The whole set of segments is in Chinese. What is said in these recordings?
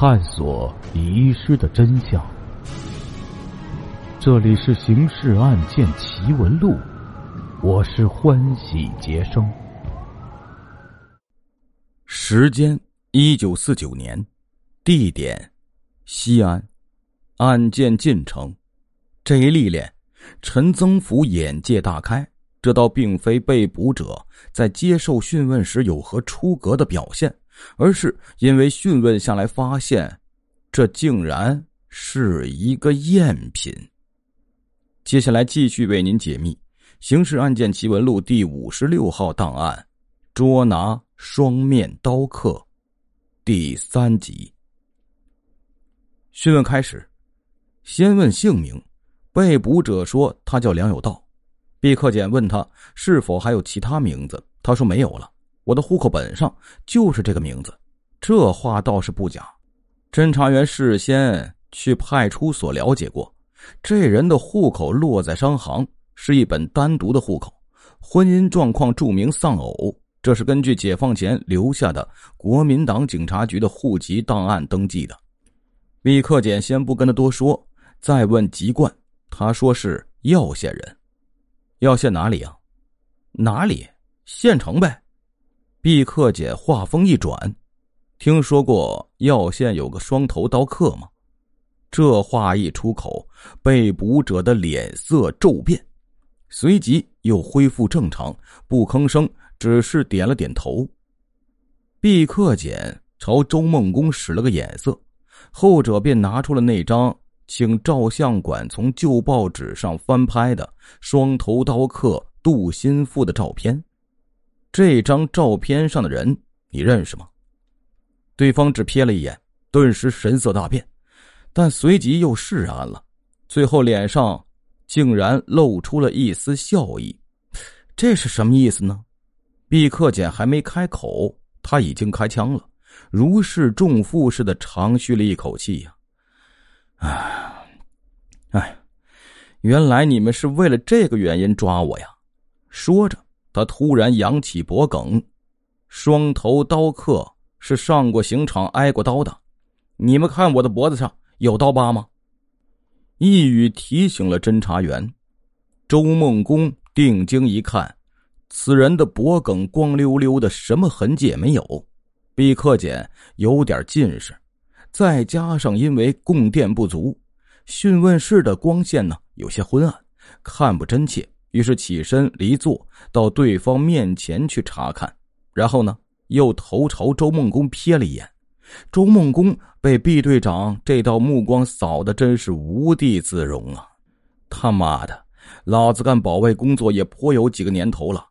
探索遗失的真相。这里是《刑事案件奇闻录》，我是欢喜杰生。时间：一九四九年，地点：西安。案件进程：这一历练，陈增福眼界大开。这倒并非被捕者在接受讯问时有何出格的表现。而是因为讯问下来发现，这竟然是一个赝品。接下来继续为您解密《刑事案件奇闻录》第五十六号档案：捉拿双面刀客，第三集。讯问开始，先问姓名。被捕者说他叫梁有道。毕克俭问他是否还有其他名字，他说没有了。我的户口本上就是这个名字，这话倒是不假。侦查员事先去派出所了解过，这人的户口落在商行，是一本单独的户口，婚姻状况注明丧偶。这是根据解放前留下的国民党警察局的户籍档案登记的。李克俭先不跟他多说，再问籍贯，他说是耀县人。耀县哪里啊？哪里？县城呗。毕克俭话锋一转：“听说过耀县有个双头刀客吗？”这话一出口，被捕者的脸色骤变，随即又恢复正常，不吭声，只是点了点头。毕克俭朝周梦公使了个眼色，后者便拿出了那张请照相馆从旧报纸上翻拍的双头刀客杜心腹的照片。这张照片上的人你认识吗？对方只瞥了一眼，顿时神色大变，但随即又释然了，最后脸上竟然露出了一丝笑意。这是什么意思呢？毕克俭还没开口，他已经开枪了，如释重负似的长吁了一口气呀！哎，哎，原来你们是为了这个原因抓我呀！说着。他突然扬起脖梗，双头刀客是上过刑场挨过刀的，你们看我的脖子上有刀疤吗？一语提醒了侦查员。周梦公定睛一看，此人的脖梗光溜溜的，什么痕迹也没有。毕克俭有点近视，再加上因为供电不足，讯问室的光线呢有些昏暗，看不真切。于是起身离座，到对方面前去查看，然后呢，又头朝周梦公瞥了一眼。周梦公被毕队长这道目光扫的真是无地自容啊！他妈的，老子干保卫工作也颇有几个年头了，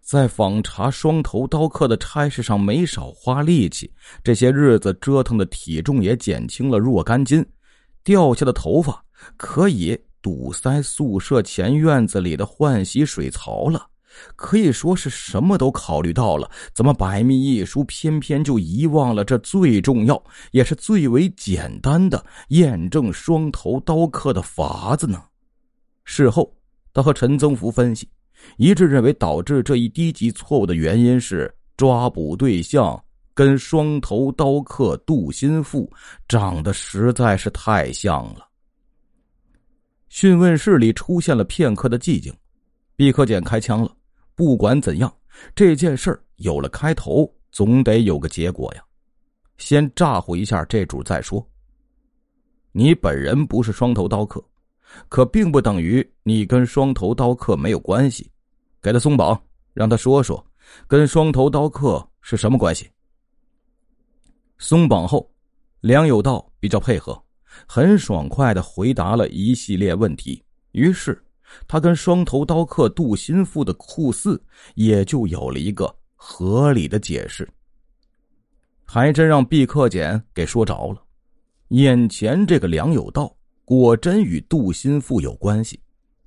在访查双头刀客的差事上没少花力气，这些日子折腾的体重也减轻了若干斤，掉下的头发可以。堵塞宿舍前院子里的换洗水槽了，可以说是什么都考虑到了。怎么百密一疏，偏偏就遗忘了这最重要也是最为简单的验证双头刀客的法子呢？事后，他和陈增福分析，一致认为导致这一低级错误的原因是抓捕对象跟双头刀客杜心腹长得实在是太像了。讯问室里出现了片刻的寂静，毕克俭开枪了。不管怎样，这件事有了开头，总得有个结果呀。先咋呼一下这主再说。你本人不是双头刀客，可并不等于你跟双头刀客没有关系。给他松绑，让他说说跟双头刀客是什么关系。松绑后，梁有道比较配合。很爽快的回答了一系列问题，于是他跟双头刀客杜心腹的酷似也就有了一个合理的解释。还真让毕克俭给说着了，眼前这个梁有道果真与杜心腹有关系，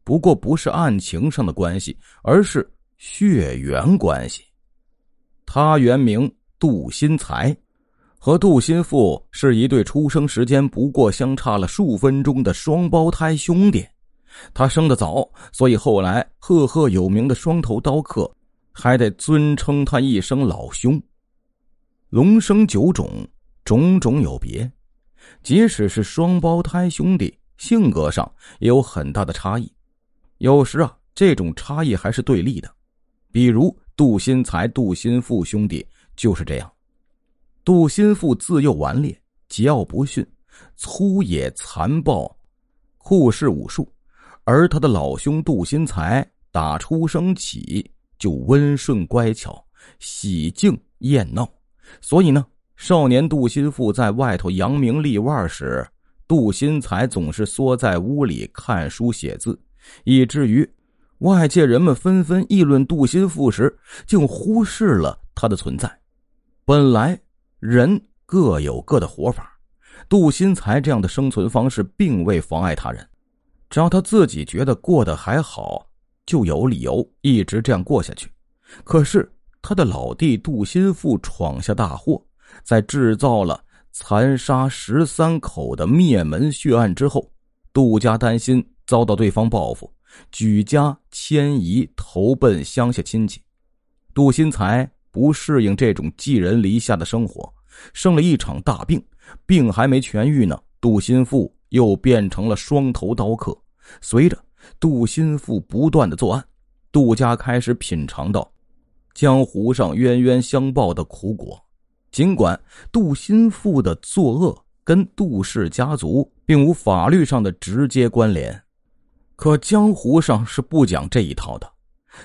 不过不是案情上的关系，而是血缘关系。他原名杜新才。和杜心腹是一对出生时间不过相差了数分钟的双胞胎兄弟，他生得早，所以后来赫赫有名的双头刀客还得尊称他一声老兄。龙生九种，种种有别，即使是双胞胎兄弟，性格上也有很大的差异。有时啊，这种差异还是对立的。比如杜新才、杜新富兄弟就是这样。杜新富自幼顽劣，桀骜不驯，粗野残暴，酷嗜武术；而他的老兄杜新才打出生起就温顺乖巧，喜静厌闹，所以呢。少年杜新富在外头扬名立万时，杜新才总是缩在屋里看书写字，以至于外界人们纷纷议论杜新富时，竟忽视了他的存在。本来人各有各的活法，杜新才这样的生存方式并未妨碍他人，只要他自己觉得过得还好，就有理由一直这样过下去。可是他的老弟杜新富闯下大祸。在制造了残杀十三口的灭门血案之后，杜家担心遭到对方报复，举家迁移投奔乡下亲戚。杜新才不适应这种寄人篱下的生活，生了一场大病，病还没痊愈呢，杜新富又变成了双头刀客。随着杜新富不断的作案，杜家开始品尝到江湖上冤冤相报的苦果。尽管杜新富的作恶跟杜氏家族并无法律上的直接关联，可江湖上是不讲这一套的。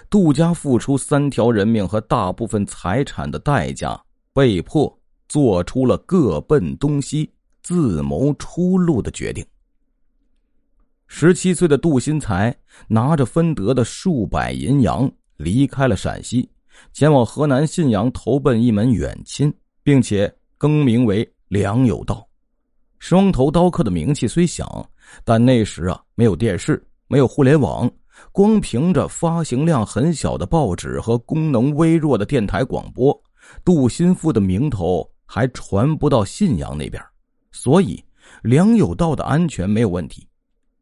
杜家付出三条人命和大部分财产的代价，被迫做出了各奔东西、自谋出路的决定。十七岁的杜新才拿着分得的数百银洋，离开了陕西，前往河南信阳投奔一门远亲。并且更名为梁有道，双头刀客的名气虽响，但那时啊没有电视，没有互联网，光凭着发行量很小的报纸和功能微弱的电台广播，杜新富的名头还传不到信阳那边，所以梁有道的安全没有问题。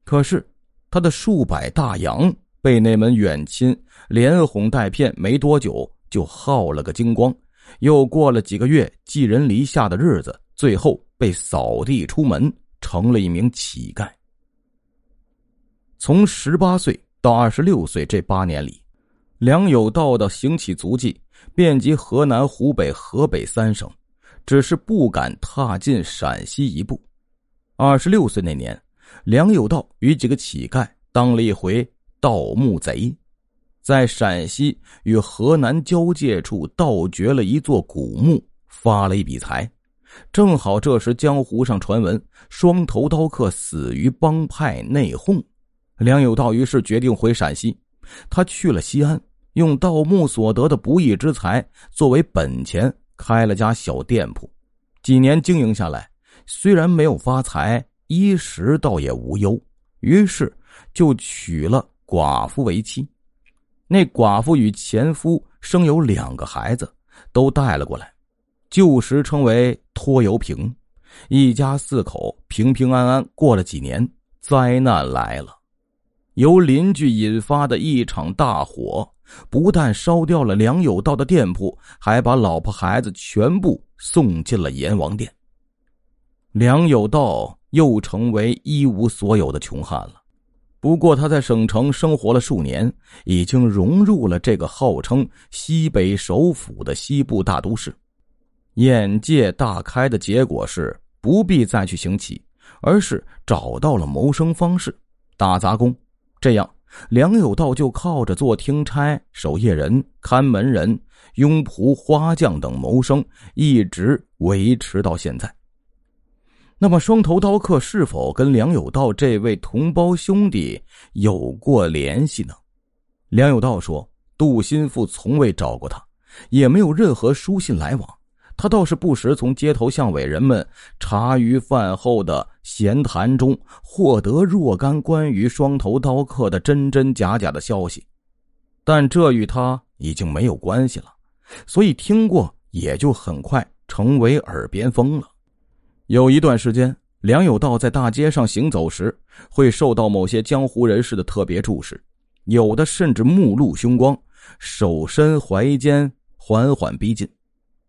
可是他的数百大洋被那门远亲连哄带骗，没多久就耗了个精光。又过了几个月寄人篱下的日子，最后被扫地出门，成了一名乞丐。从十八岁到二十六岁这八年里，梁有道的行乞足迹遍及河南、湖北、河北三省，只是不敢踏进陕西一步。二十六岁那年，梁有道与几个乞丐当了一回盗墓贼。在陕西与河南交界处盗掘了一座古墓，发了一笔财。正好这时江湖上传闻双头刀客死于帮派内讧，梁有道于是决定回陕西。他去了西安，用盗墓所得的不义之财作为本钱，开了家小店铺。几年经营下来，虽然没有发财，衣食倒也无忧。于是就娶了寡妇为妻。那寡妇与前夫生有两个孩子，都带了过来，旧时称为拖油瓶。一家四口平平安安过了几年，灾难来了，由邻居引发的一场大火，不但烧掉了梁有道的店铺，还把老婆孩子全部送进了阎王殿。梁有道又成为一无所有的穷汉了。不过他在省城生活了数年，已经融入了这个号称西北首府的西部大都市，眼界大开的结果是不必再去行乞，而是找到了谋生方式——打杂工。这样，梁有道就靠着做听差、守夜人、看门人、佣仆、花匠等谋生，一直维持到现在。那么，双头刀客是否跟梁有道这位同胞兄弟有过联系呢？梁有道说，杜心富从未找过他，也没有任何书信来往。他倒是不时从街头巷尾人们茶余饭后的闲谈中获得若干关于双头刀客的真真假假的消息，但这与他已经没有关系了，所以听过也就很快成为耳边风了。有一段时间，梁有道在大街上行走时，会受到某些江湖人士的特别注视，有的甚至目露凶光，手伸怀间，缓缓逼近。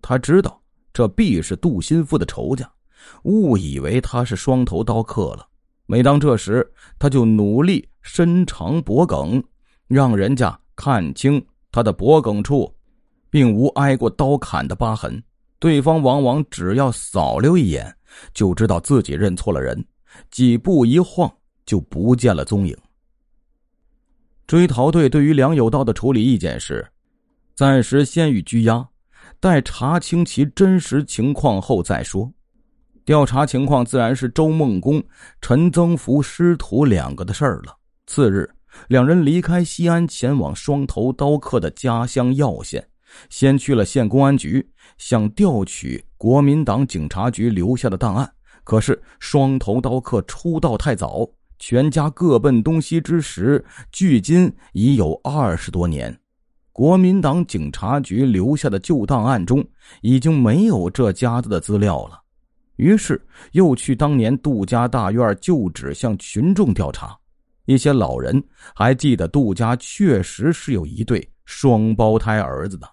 他知道这必是杜心腹的仇家，误以为他是双头刀客了。每当这时，他就努力伸长脖颈，让人家看清他的脖颈处，并无挨过刀砍的疤痕。对方往往只要扫溜一眼，就知道自己认错了人，几步一晃就不见了踪影。追逃队对于梁有道的处理意见是：暂时先予拘押，待查清其真实情况后再说。调查情况自然是周孟公、陈增福师徒两个的事儿了。次日，两人离开西安，前往双头刀客的家乡耀县，先去了县公安局，想调取国民党警察局留下的档案。可是双头刀客出道太早，全家各奔东西之时，距今已有二十多年，国民党警察局留下的旧档案中已经没有这家子的资料了。于是又去当年杜家大院旧址向群众调查，一些老人还记得杜家确实是有一对双胞胎儿子的，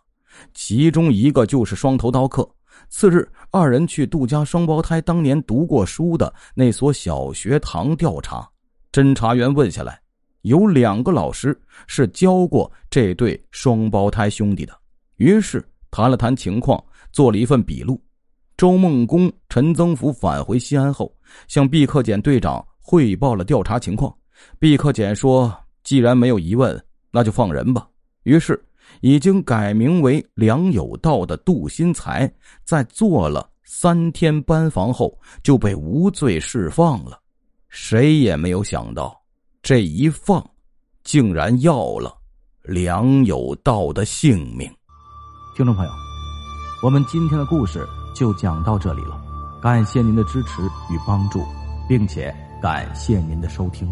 其中一个就是双头刀客。次日，二人去杜家双胞胎当年读过书的那所小学堂调查，侦查员问下来，有两个老师是教过这对双胞胎兄弟的，于是谈了谈情况，做了一份笔录。周梦公、陈增福返回西安后，向毕克俭队长汇报了调查情况。毕克俭说：“既然没有疑问，那就放人吧。”于是，已经改名为梁有道的杜新才，在做了三天班房后，就被无罪释放了。谁也没有想到，这一放，竟然要了梁有道的性命。听众朋友，我们今天的故事。就讲到这里了，感谢您的支持与帮助，并且感谢您的收听。